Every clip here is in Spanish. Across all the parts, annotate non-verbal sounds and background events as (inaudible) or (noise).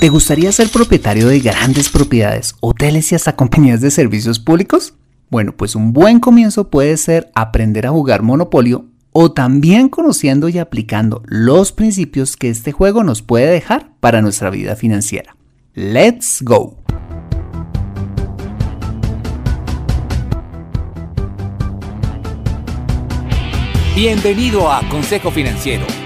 ¿Te gustaría ser propietario de grandes propiedades, hoteles y hasta compañías de servicios públicos? Bueno, pues un buen comienzo puede ser aprender a jugar Monopolio o también conociendo y aplicando los principios que este juego nos puede dejar para nuestra vida financiera. ¡Let's go! Bienvenido a Consejo Financiero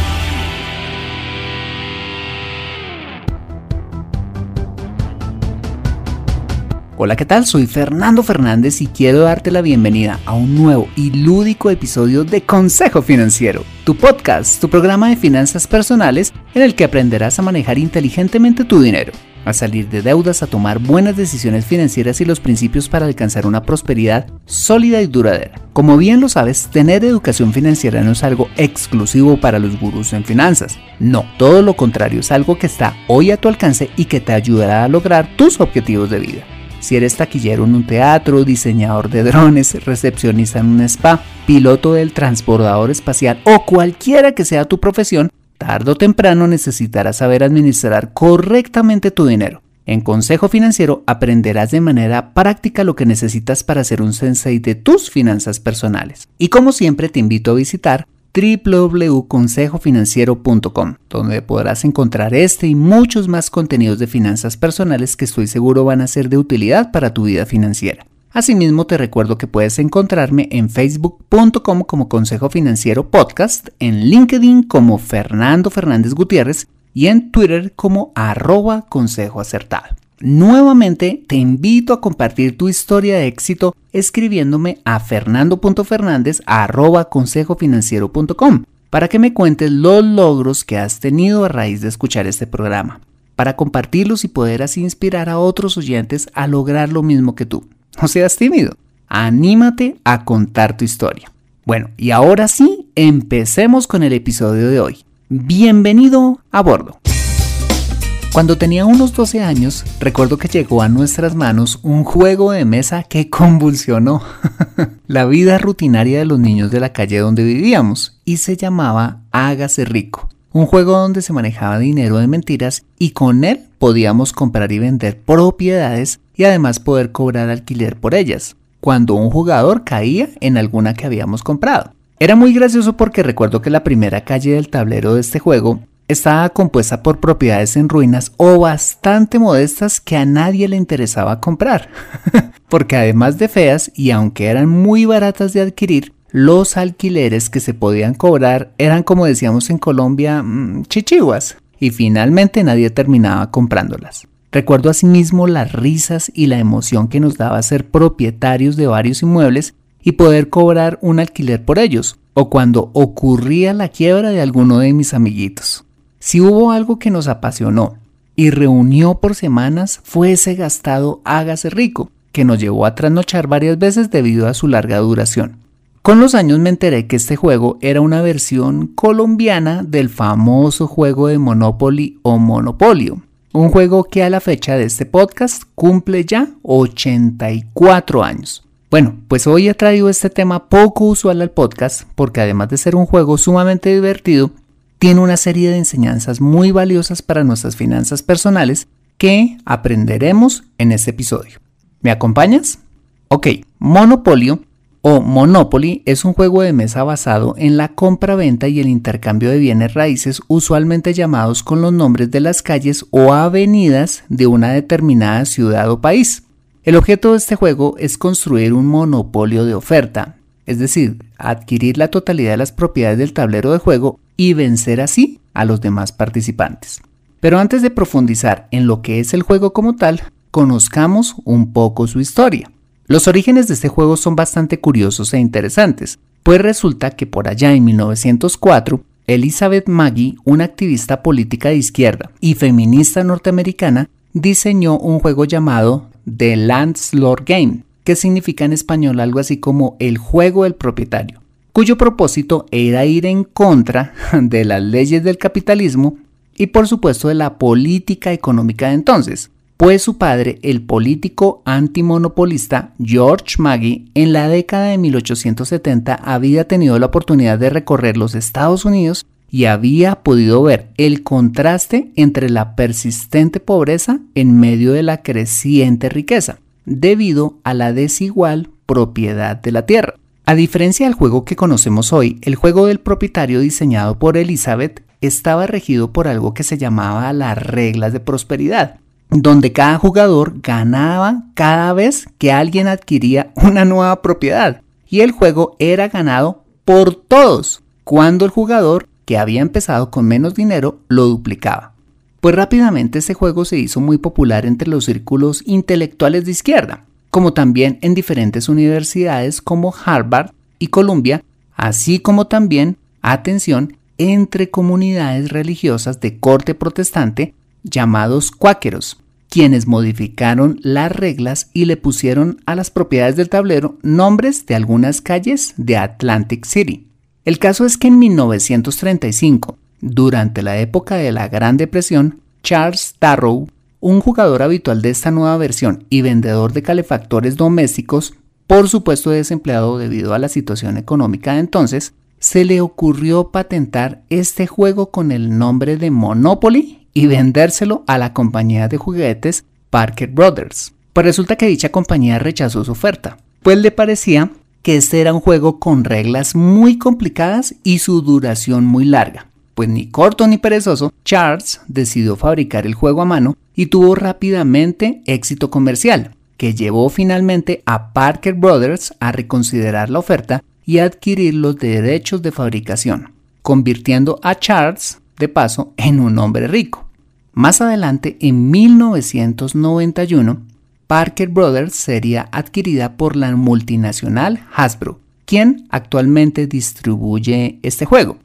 Hola, ¿qué tal? Soy Fernando Fernández y quiero darte la bienvenida a un nuevo y lúdico episodio de Consejo Financiero, tu podcast, tu programa de finanzas personales en el que aprenderás a manejar inteligentemente tu dinero, a salir de deudas, a tomar buenas decisiones financieras y los principios para alcanzar una prosperidad sólida y duradera. Como bien lo sabes, tener educación financiera no es algo exclusivo para los gurús en finanzas. No, todo lo contrario, es algo que está hoy a tu alcance y que te ayudará a lograr tus objetivos de vida. Si eres taquillero en un teatro, diseñador de drones, recepcionista en un spa, piloto del transbordador espacial o cualquiera que sea tu profesión, tarde o temprano necesitarás saber administrar correctamente tu dinero. En Consejo Financiero aprenderás de manera práctica lo que necesitas para ser un sensei de tus finanzas personales. Y como siempre te invito a visitar www.consejofinanciero.com, donde podrás encontrar este y muchos más contenidos de finanzas personales que estoy seguro van a ser de utilidad para tu vida financiera. Asimismo, te recuerdo que puedes encontrarme en facebook.com como Consejo Financiero Podcast, en LinkedIn como Fernando Fernández Gutiérrez y en Twitter como arroba Consejo Acertado. Nuevamente te invito a compartir tu historia de éxito escribiéndome a fernando.fernández.consejofinanciero.com para que me cuentes los logros que has tenido a raíz de escuchar este programa, para compartirlos y poder así inspirar a otros oyentes a lograr lo mismo que tú. No seas tímido, anímate a contar tu historia. Bueno, y ahora sí, empecemos con el episodio de hoy. Bienvenido a bordo. Cuando tenía unos 12 años, recuerdo que llegó a nuestras manos un juego de mesa que convulsionó (laughs) la vida rutinaria de los niños de la calle donde vivíamos y se llamaba Hágase Rico. Un juego donde se manejaba dinero de mentiras y con él podíamos comprar y vender propiedades y además poder cobrar alquiler por ellas, cuando un jugador caía en alguna que habíamos comprado. Era muy gracioso porque recuerdo que la primera calle del tablero de este juego estaba compuesta por propiedades en ruinas o bastante modestas que a nadie le interesaba comprar, (laughs) porque además de feas y aunque eran muy baratas de adquirir, los alquileres que se podían cobrar eran como decíamos en Colombia, mm, chichiguas, y finalmente nadie terminaba comprándolas. Recuerdo asimismo las risas y la emoción que nos daba ser propietarios de varios inmuebles y poder cobrar un alquiler por ellos, o cuando ocurría la quiebra de alguno de mis amiguitos. Si hubo algo que nos apasionó y reunió por semanas fue ese gastado Hágase Rico, que nos llevó a trasnochar varias veces debido a su larga duración. Con los años me enteré que este juego era una versión colombiana del famoso juego de Monopoly o Monopolio, un juego que a la fecha de este podcast cumple ya 84 años. Bueno, pues hoy he traído este tema poco usual al podcast porque además de ser un juego sumamente divertido, tiene una serie de enseñanzas muy valiosas para nuestras finanzas personales que aprenderemos en este episodio. ¿Me acompañas? Ok, Monopolio o Monopoly es un juego de mesa basado en la compra-venta y el intercambio de bienes raíces usualmente llamados con los nombres de las calles o avenidas de una determinada ciudad o país. El objeto de este juego es construir un monopolio de oferta, es decir, adquirir la totalidad de las propiedades del tablero de juego y vencer así a los demás participantes. Pero antes de profundizar en lo que es el juego como tal, conozcamos un poco su historia. Los orígenes de este juego son bastante curiosos e interesantes, pues resulta que por allá en 1904, Elizabeth Maggie, una activista política de izquierda y feminista norteamericana, diseñó un juego llamado The Landlord Game, que significa en español algo así como el juego del propietario, cuyo propósito era ir en contra de las leyes del capitalismo y por supuesto de la política económica de entonces, pues su padre, el político antimonopolista George Maggie, en la década de 1870 había tenido la oportunidad de recorrer los Estados Unidos y había podido ver el contraste entre la persistente pobreza en medio de la creciente riqueza, debido a la desigual propiedad de la tierra. A diferencia del juego que conocemos hoy, el juego del propietario diseñado por Elizabeth estaba regido por algo que se llamaba las reglas de prosperidad, donde cada jugador ganaba cada vez que alguien adquiría una nueva propiedad y el juego era ganado por todos cuando el jugador que había empezado con menos dinero lo duplicaba. Pues rápidamente este juego se hizo muy popular entre los círculos intelectuales de izquierda, como también en diferentes universidades como Harvard y Columbia, así como también, atención, entre comunidades religiosas de corte protestante llamados cuáqueros, quienes modificaron las reglas y le pusieron a las propiedades del tablero nombres de algunas calles de Atlantic City. El caso es que en 1935, durante la época de la Gran Depresión, Charles Darrow, un jugador habitual de esta nueva versión y vendedor de calefactores domésticos, por supuesto desempleado debido a la situación económica de entonces, se le ocurrió patentar este juego con el nombre de Monopoly y vendérselo a la compañía de juguetes Parker Brothers. Pues resulta que dicha compañía rechazó su oferta, pues le parecía que este era un juego con reglas muy complicadas y su duración muy larga. Pues ni corto ni perezoso, Charles decidió fabricar el juego a mano y tuvo rápidamente éxito comercial, que llevó finalmente a Parker Brothers a reconsiderar la oferta y adquirir los derechos de fabricación, convirtiendo a Charles, de paso, en un hombre rico. Más adelante, en 1991, Parker Brothers sería adquirida por la multinacional Hasbro, quien actualmente distribuye este juego.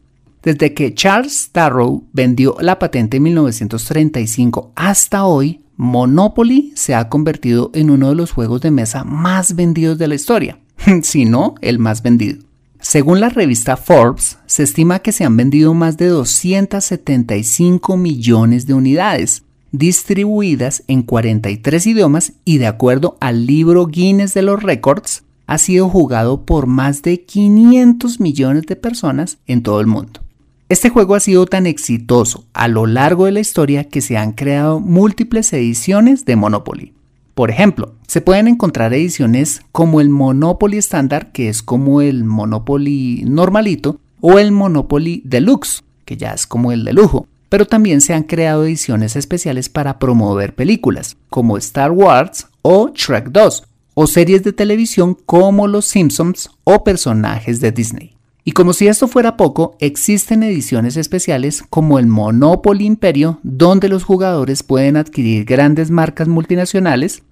Desde que Charles Darrow vendió la patente en 1935 hasta hoy, Monopoly se ha convertido en uno de los juegos de mesa más vendidos de la historia. (laughs) si no el más vendido. Según la revista Forbes, se estima que se han vendido más de 275 millones de unidades, distribuidas en 43 idiomas y de acuerdo al libro Guinness de los Records, ha sido jugado por más de 500 millones de personas en todo el mundo. Este juego ha sido tan exitoso a lo largo de la historia que se han creado múltiples ediciones de Monopoly. Por ejemplo, se pueden encontrar ediciones como el Monopoly estándar, que es como el Monopoly normalito, o el Monopoly Deluxe, que ya es como el de lujo. Pero también se han creado ediciones especiales para promover películas, como Star Wars o Shrek 2, o series de televisión como Los Simpsons o personajes de Disney. Y como si esto fuera poco, existen ediciones especiales como el Monopoly Imperio, donde los jugadores pueden adquirir grandes marcas multinacionales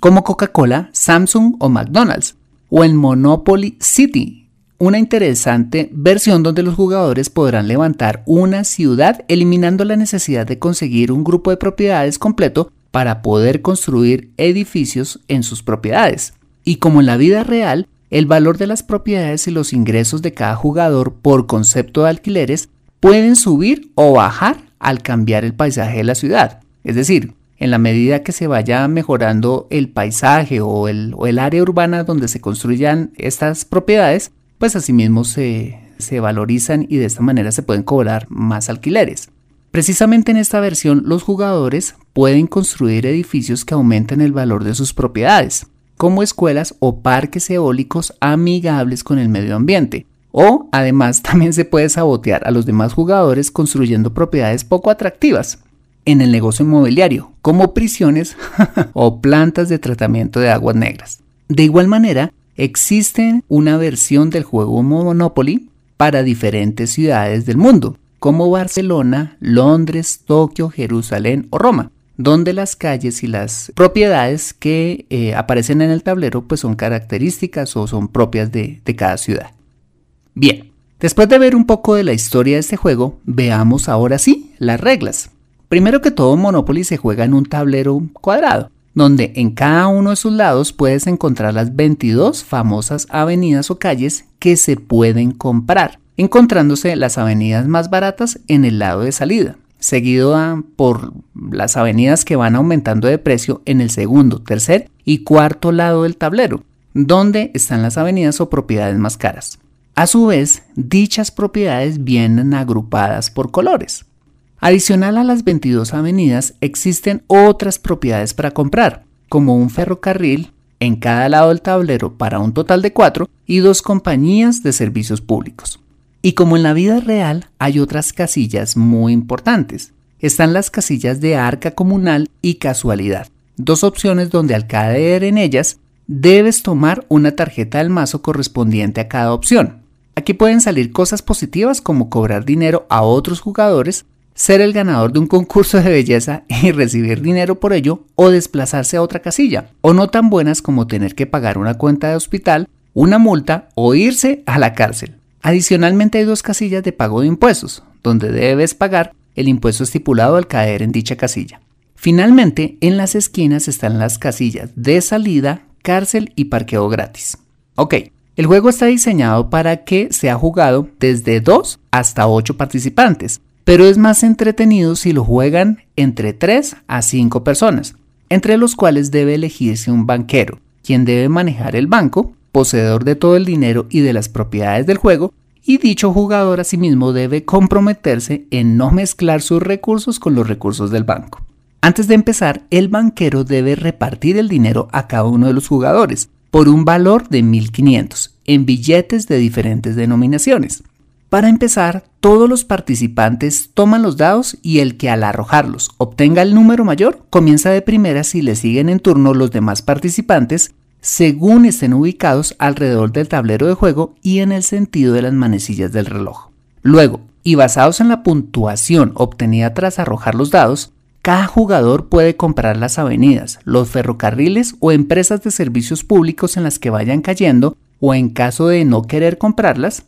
como Coca-Cola, Samsung o McDonald's, o el Monopoly City, una interesante versión donde los jugadores podrán levantar una ciudad eliminando la necesidad de conseguir un grupo de propiedades completo para poder construir edificios en sus propiedades. Y como en la vida real, el valor de las propiedades y los ingresos de cada jugador por concepto de alquileres pueden subir o bajar al cambiar el paisaje de la ciudad. Es decir, en la medida que se vaya mejorando el paisaje o el, área urbana donde se construyan estas propiedades, pues asimismo se, se valorizan y de esta manera se pueden cobrar más alquileres. Precisamente en esta versión los jugadores pueden construir edificios que aumenten el valor de sus propiedades, como escuelas o parques eólicos amigables con el medio ambiente. O además (laughs) también se puede sabotear a los demás jugadores construyendo propiedades poco atractivas, en el negocio inmobiliario, como prisiones (laughs) o plantas de tratamiento de aguas negras. De igual manera, existe una versión del juego Monopoly para diferentes ciudades del mundo, como Barcelona, Londres, Tokio, Jerusalén o Roma, donde las calles y las propiedades que eh, aparecen en el tablero pues son características o son propias de cada ciudad. Bien, después de ver un poco de la historia de este juego, veamos ahora sí las reglas. Primero que todo, Monopoly se juega en un tablero cuadrado, donde en cada uno de sus lados puedes encontrar las 22 famosas avenidas o calles que se pueden comprar, encontrándose las avenidas más baratas en el lado de salida, seguido por las avenidas que van aumentando de precio en el segundo, tercer y cuarto lado del tablero, donde están las avenidas o propiedades más caras. A su vez, dichas propiedades vienen agrupadas por colores. Adicional a las 22 avenidas, existen otras propiedades para comprar, como un ferrocarril en cada lado del tablero para un total de cuatro y dos compañías de servicios públicos. Y como en la vida real hay otras casillas muy importantes, están las casillas de arca comunal y casualidad, dos opciones donde al caer en ellas debes tomar una tarjeta del mazo correspondiente a cada opción. Aquí pueden salir cosas positivas como cobrar dinero a otros jugadores ser el ganador de un concurso de belleza (laughs) y recibir dinero por ello o desplazarse a otra casilla, o no tan buenas como tener que pagar una cuenta de hospital, una multa o irse a la cárcel. Adicionalmente hay dos casillas de pago de impuestos, donde debes pagar el impuesto estipulado al caer en dicha casilla. Finalmente, en las esquinas están las casillas de salida, cárcel y parqueo gratis. Ok, el juego está diseñado para que sea jugado desde 2 hasta 8 participantes, pero es más entretenido si lo juegan entre 3 a 5 personas, entre los cuales debe elegirse un banquero, quien debe manejar el banco, poseedor de todo el dinero y de las propiedades del juego, y dicho jugador asimismo debe comprometerse en no mezclar sus recursos con los recursos del banco. Antes de empezar, el banquero debe repartir el dinero a cada uno de los jugadores por un valor de 1500 en billetes de diferentes denominaciones. Para empezar, todos los participantes toman los dados y el que al arrojarlos obtenga el número mayor comienza de primera si le siguen en turno los demás participantes según estén ubicados alrededor del tablero de juego y en el sentido de las manecillas del reloj. Luego, y basados en la puntuación obtenida tras arrojar los dados, cada jugador puede comprar las avenidas, los ferrocarriles o empresas de servicios públicos en las que vayan cayendo o en caso de no querer comprarlas,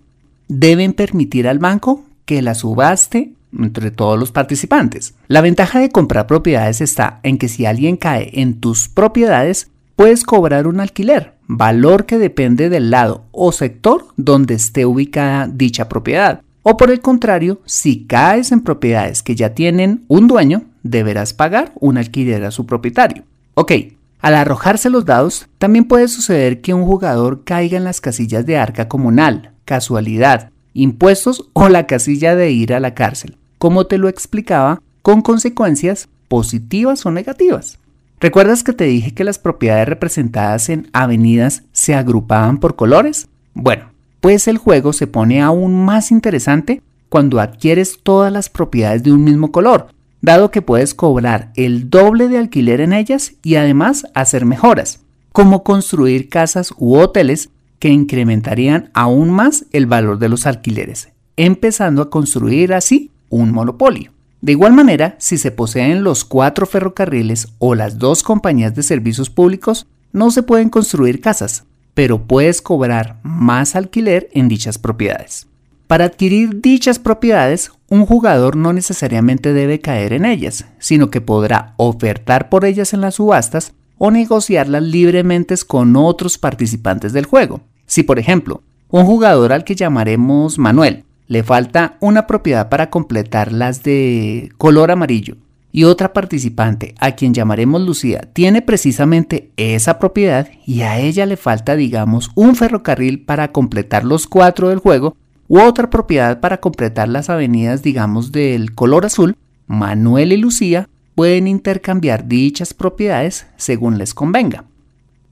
deben permitir al banco que la subaste entre todos los participantes. La ventaja de comprar propiedades está en que si alguien cae en tus propiedades, puedes cobrar un alquiler, valor que depende del lado o sector donde esté ubicada dicha propiedad. O por el contrario, si caes en propiedades que ya tienen un dueño, deberás pagar un alquiler a su propietario. Ok, al arrojarse los dados, también puede suceder que un jugador caiga en las casillas de arca comunal, casualidad, impuestos o la casilla de ir a la cárcel, como te lo explicaba, con consecuencias positivas o negativas. ¿Recuerdas que te dije que las propiedades representadas en avenidas se agrupaban por colores? Bueno, pues el juego se pone aún más interesante cuando adquieres todas las propiedades de un mismo color, dado que puedes cobrar el doble de alquiler en ellas y además hacer mejoras, como construir casas u hoteles que incrementarían aún más el valor de los alquileres, empezando a construir así un monopolio. De igual manera, si se poseen los cuatro ferrocarriles o las dos compañías de servicios públicos, no se pueden construir casas, pero puedes cobrar más alquiler en dichas propiedades. Para adquirir dichas propiedades, un jugador no necesariamente debe caer en ellas, sino que podrá ofertar por ellas en las subastas o negociarlas libremente con otros participantes del juego. Si por ejemplo, un jugador al que llamaremos Manuel le falta una propiedad para completar las de color amarillo y otra participante a quien llamaremos Lucía tiene precisamente esa propiedad y a ella le falta digamos un ferrocarril para completar los cuatro del juego u otra propiedad para completar las avenidas digamos del color azul, Manuel y Lucía pueden intercambiar dichas propiedades según les convenga.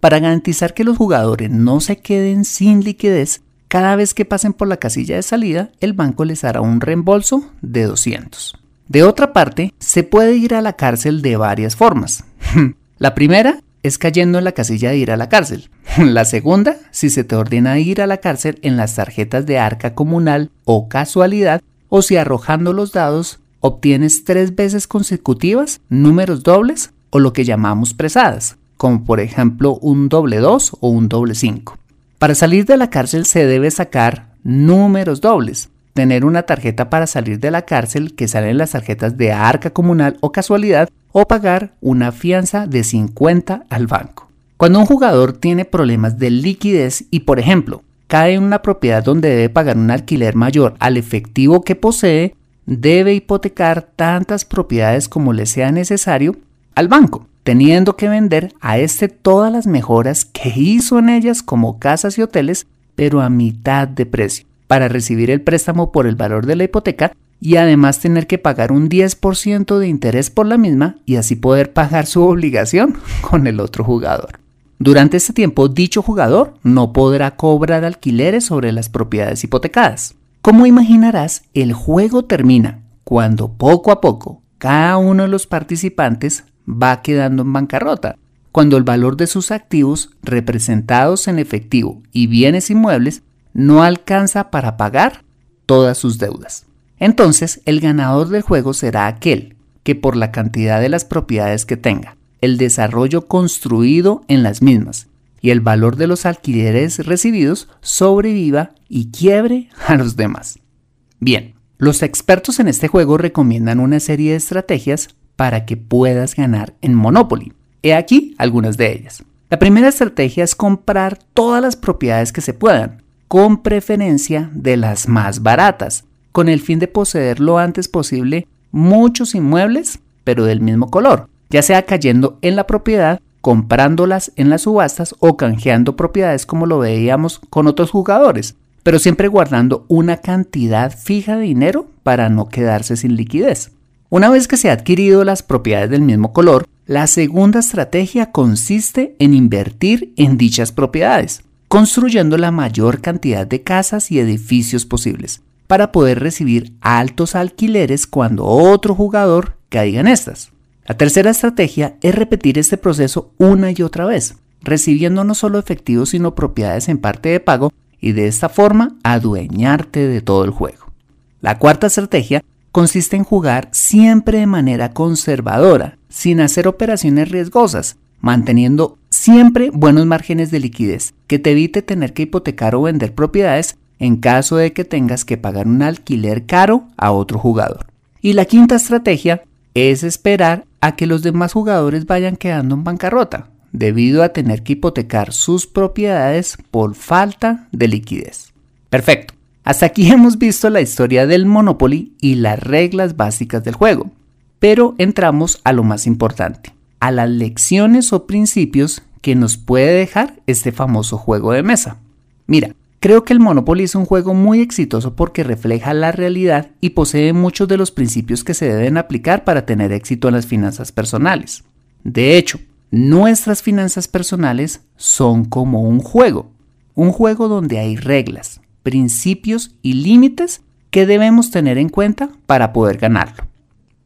Para garantizar que los jugadores no se queden sin liquidez, cada vez que pasen por la casilla de salida, el banco les hará un reembolso de 200. De otra parte, se puede ir a la cárcel de varias formas. (laughs) la primera es cayendo en la casilla de ir a la cárcel. (laughs) La segunda, si se te ordena ir a la cárcel en las tarjetas de arca comunal o casualidad, o si arrojando los dados obtienes tres veces consecutivas números dobles o lo que llamamos presadas, como por ejemplo un doble 2 o un doble 5. Para salir de la cárcel se debe sacar números dobles, tener una tarjeta para salir de la cárcel que salen las tarjetas de arca comunal o casualidad o pagar una fianza de 50 al banco. Cuando un jugador tiene problemas de liquidez y por ejemplo cae en una propiedad donde debe pagar un alquiler mayor al efectivo que posee, debe hipotecar tantas propiedades como le sea necesario al banco, teniendo que vender a este todas las mejoras que hizo en ellas como casas y hoteles, pero a mitad de precio, para recibir el préstamo por el valor de la hipoteca y además tener que pagar un 10% de interés por la misma y así poder pagar su obligación (laughs) con el otro jugador. Durante este tiempo, dicho jugador no podrá cobrar alquileres sobre las propiedades hipotecadas. Como imaginarás, el juego termina cuando poco a poco cada uno de los participantes va quedando en bancarrota, cuando el valor de sus activos representados en efectivo y bienes inmuebles no alcanza para pagar todas sus deudas. Entonces, el ganador del juego será aquel que por la cantidad de las propiedades que tenga, el desarrollo construido en las mismas y el valor de los alquileres recibidos sobreviva y quiebre a los demás. Bien, los expertos en este juego recomiendan una serie de estrategias para que puedas ganar en Monopoly. He aquí algunas de ellas. La primera estrategia es comprar todas las propiedades que se puedan, con preferencia de las más baratas, con el fin de poseer lo antes posible muchos inmuebles, pero del mismo color, ya sea cayendo en la propiedad comprándolas en las subastas o canjeando propiedades como lo veíamos con otros jugadores, pero siempre guardando una cantidad fija de dinero para no quedarse sin liquidez. Una vez que se han adquirido las propiedades del mismo color, la segunda estrategia consiste en invertir en dichas propiedades, construyendo la mayor cantidad de casas y edificios posibles, para poder recibir altos alquileres cuando otro jugador caiga en estas. La tercera estrategia es repetir este proceso una y otra vez, recibiendo no solo efectivos sino propiedades en parte de pago y de esta forma adueñarte de todo el juego. La cuarta estrategia consiste en jugar siempre de manera conservadora, sin hacer operaciones riesgosas, manteniendo siempre buenos márgenes de liquidez, que te evite tener que hipotecar o vender propiedades en caso de que tengas que pagar un alquiler caro a otro jugador. Y la quinta estrategia es esperar a que los demás jugadores vayan quedando en bancarrota, debido a tener que hipotecar sus propiedades por falta de liquidez. Perfecto. Hasta aquí (laughs) hemos visto la historia del Monopoly y las reglas básicas del juego. Pero entramos a lo más importante, a las lecciones o principios que nos puede dejar este famoso juego de mesa. Mira, Creo que el Monopoly es un juego muy exitoso porque refleja la realidad y posee muchos de los principios que se deben aplicar para tener éxito en las finanzas personales. De hecho, nuestras finanzas personales son como un juego, un juego donde hay reglas, principios y límites que debemos tener en cuenta para poder ganarlo.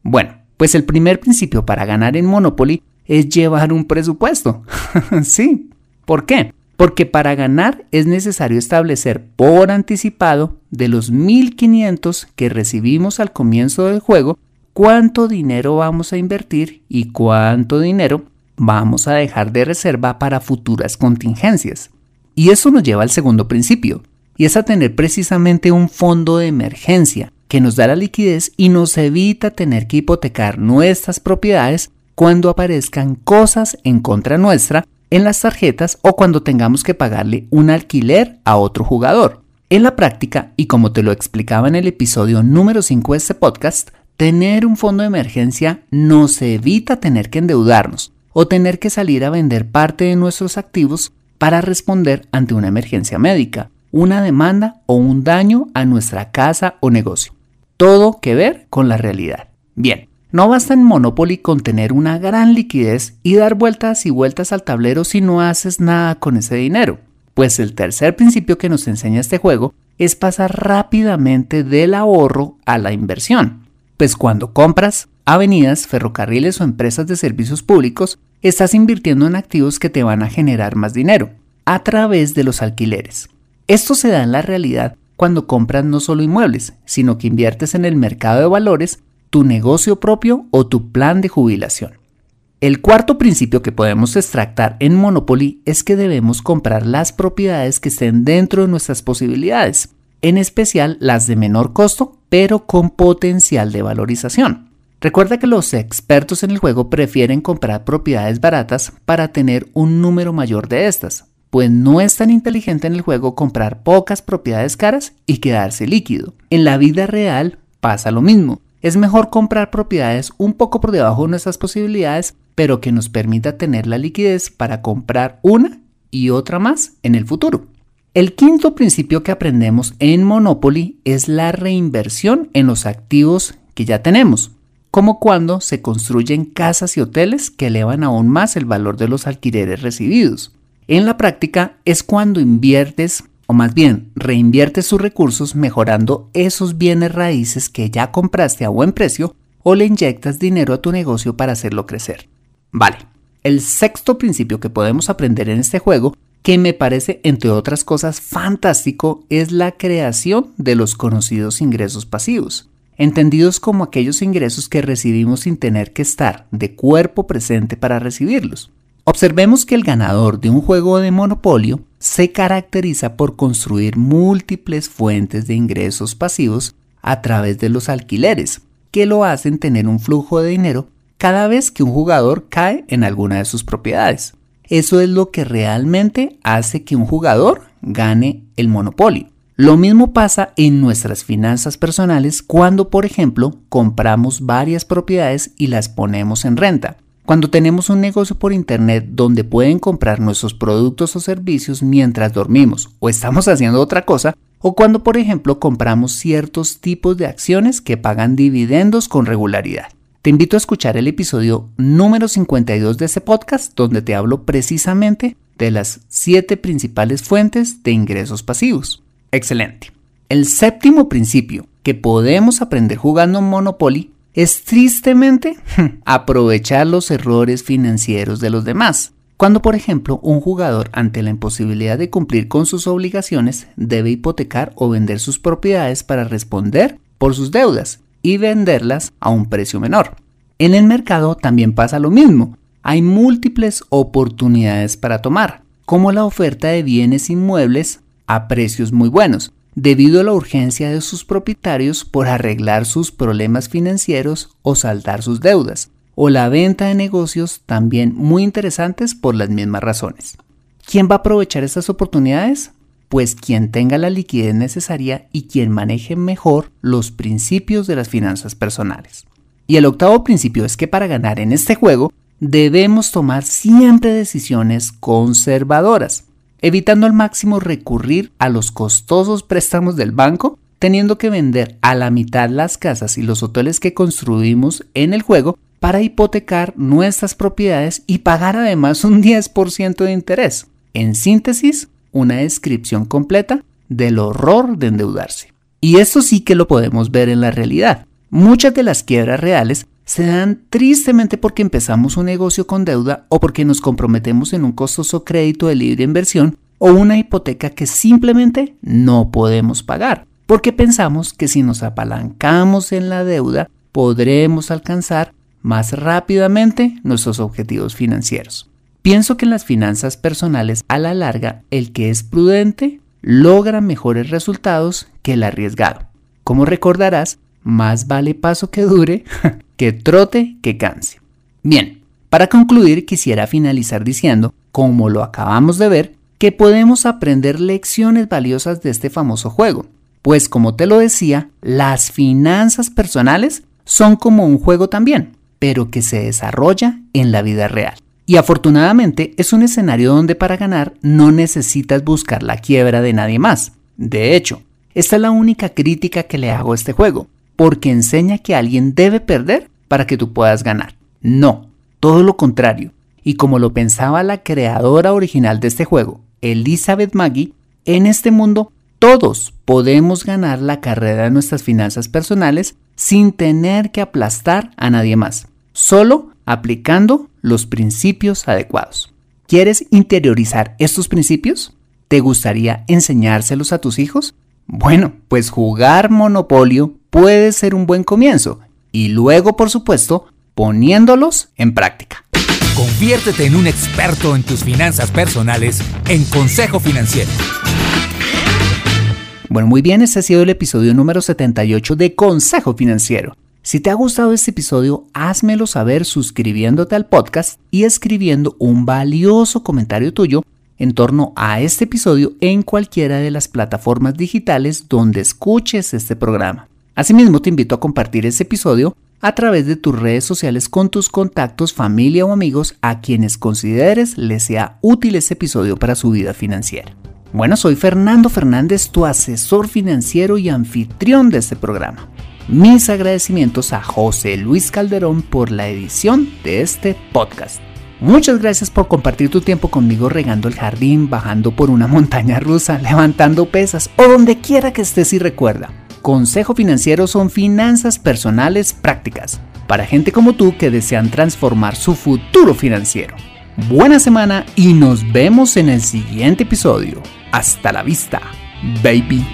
Bueno, pues el primer principio para ganar en Monopoly es llevar un presupuesto. (laughs) sí, ¿por qué? porque para ganar es necesario establecer por anticipado de los 1500 que recibimos al comienzo del juego cuánto dinero vamos a invertir y cuánto dinero vamos a dejar de reserva para futuras contingencias. Y eso nos lleva al segundo principio, y es a tener precisamente un fondo de emergencia que nos da la liquidez y nos evita tener que hipotecar nuestras propiedades cuando aparezcan cosas en contra nuestra en las tarjetas o cuando tengamos que pagarle un alquiler a otro jugador. En la práctica, y como te lo explicaba en el episodio número 5 de este podcast, tener un fondo de emergencia nos evita tener que endeudarnos o tener que salir a vender parte de nuestros activos para responder ante una emergencia médica, una demanda o un daño a nuestra casa o negocio. Todo que ver con la realidad. Bien, no basta en Monopoly con tener una gran liquidez y dar vueltas y vueltas al tablero si no haces nada con ese dinero. Pues el tercer principio que nos enseña este juego es pasar rápidamente del ahorro a la inversión. Pues cuando compras avenidas, ferrocarriles o empresas de servicios públicos, estás invirtiendo en activos que te van a generar más dinero, a través de los alquileres. Esto se da en la realidad cuando compras no solo inmuebles, sino que inviertes en el mercado de valores tu negocio propio o tu plan de jubilación. El cuarto principio que podemos extractar en Monopoly es que debemos comprar las propiedades que estén dentro de nuestras posibilidades, en especial las de menor costo, pero con potencial de valorización. Recuerda que los expertos en el juego prefieren comprar propiedades baratas para tener un número mayor de estas, pues no es tan inteligente en el juego comprar pocas propiedades caras y quedarse líquido. En la vida real pasa lo mismo. Es mejor comprar propiedades un poco por debajo de nuestras posibilidades, pero que nos permita tener la liquidez para comprar una y otra más en el futuro. El quinto principio que aprendemos en Monopoly es la reinversión en los activos que ya tenemos, como cuando se construyen casas y hoteles que elevan aún más el valor de los alquileres recibidos. En la práctica es cuando inviertes, o más bien reinviertes sus recursos mejorando esos bienes raíces que ya compraste a buen precio o le inyectas dinero a tu negocio para hacerlo crecer. Vale, el sexto principio que podemos aprender en este juego, que me parece entre otras cosas fantástico, es la creación de los conocidos ingresos pasivos, entendidos como aquellos ingresos que recibimos sin tener que estar de cuerpo presente para recibirlos. Observemos que el ganador de un juego de monopolio se caracteriza por construir múltiples fuentes de ingresos pasivos a través de los alquileres, que lo hacen tener un flujo de dinero cada vez que un jugador cae en alguna de sus propiedades. Eso es lo que realmente hace que un jugador gane el monopolio. Lo mismo pasa en nuestras finanzas personales cuando, por ejemplo, compramos varias propiedades y las ponemos en renta. Cuando tenemos un negocio por internet donde pueden comprar nuestros productos o servicios mientras dormimos o estamos (laughs) haciendo otra cosa, o cuando por ejemplo compramos ciertos tipos de acciones que pagan dividendos con regularidad. Te invito a escuchar el episodio número 52 de este podcast donde te hablo precisamente de las 7 principales fuentes de ingresos pasivos. Excelente. El séptimo principio que podemos aprender jugando Monopoly es tristemente aprovechar los errores financieros de los demás. Cuando, por ejemplo, un jugador ante la imposibilidad de cumplir con sus obligaciones debe hipotecar o vender sus propiedades para responder por sus deudas y venderlas a un precio menor. En el mercado también pasa lo mismo. Hay múltiples oportunidades para tomar, como la oferta de bienes inmuebles a precios muy buenos, debido a la urgencia de sus propietarios por arreglar sus problemas financieros o saldar sus deudas, o la venta de negocios también muy interesantes por las mismas razones. ¿Quién va a aprovechar estas oportunidades? Pues quien tenga la liquidez necesaria y quien maneje mejor los principios de las finanzas personales. Y el octavo principio es que para ganar en este juego debemos tomar siempre decisiones conservadoras evitando al máximo recurrir a los costosos préstamos del banco, teniendo que vender a la mitad las casas y los hoteles que construimos en el juego para hipotecar nuestras propiedades y pagar además un 10% de interés. En síntesis, una descripción completa del horror de endeudarse. Y esto sí que lo podemos ver en la realidad. Muchas de las quiebras reales se dan tristemente porque empezamos un negocio con deuda o porque nos comprometemos en un costoso crédito de libre inversión o una hipoteca que simplemente no podemos pagar, porque pensamos que si nos apalancamos en la deuda podremos alcanzar más rápidamente nuestros objetivos financieros. Pienso que en las finanzas personales a la larga el que es prudente logra mejores resultados que el arriesgado. Como recordarás, más vale paso que dure (laughs) que trote que canse. Bien, para concluir quisiera finalizar diciendo, como lo acabamos de ver, que podemos aprender lecciones valiosas de este famoso juego. Pues como te lo decía, las finanzas personales son como un juego también, pero que se desarrolla en la vida real. Y afortunadamente es un escenario donde para ganar no necesitas buscar la quiebra de nadie más. De hecho, esta es la única crítica que le hago a este juego porque enseña que alguien debe perder para que tú puedas ganar. No, todo lo contrario. Y como lo pensaba la creadora original de este juego, Elizabeth Maggie, en este mundo todos podemos ganar la carrera de nuestras finanzas personales sin tener que aplastar a nadie más, solo aplicando los principios adecuados. ¿Quieres interiorizar estos principios? ¿Te gustaría enseñárselos a tus hijos? Bueno, pues jugar Monopolio puede ser un buen comienzo y luego, por supuesto, poniéndolos en práctica. Conviértete en un experto en tus finanzas personales en Consejo Financiero. Bueno, muy bien, este ha sido el episodio número 78 de Consejo Financiero. Si te ha gustado este episodio, házmelo saber suscribiéndote al podcast y escribiendo un valioso comentario tuyo en torno a este episodio en cualquiera de las plataformas digitales donde escuches este programa. Asimismo, te invito a compartir este episodio a través de tus redes sociales con tus contactos, familia o amigos a quienes consideres les sea útil este episodio para su vida financiera. Bueno, soy Fernando Fernández, tu asesor financiero y anfitrión de este programa. Mis agradecimientos a José Luis Calderón por la edición de este podcast. Muchas gracias por compartir tu tiempo conmigo regando el jardín, bajando por una montaña rusa, (laughs) levantando pesas o donde quiera que estés y recuerda. Consejo Financiero son finanzas personales prácticas para gente como tú que desean transformar su futuro financiero. Buena semana y nos vemos en el siguiente episodio. Hasta la vista, baby.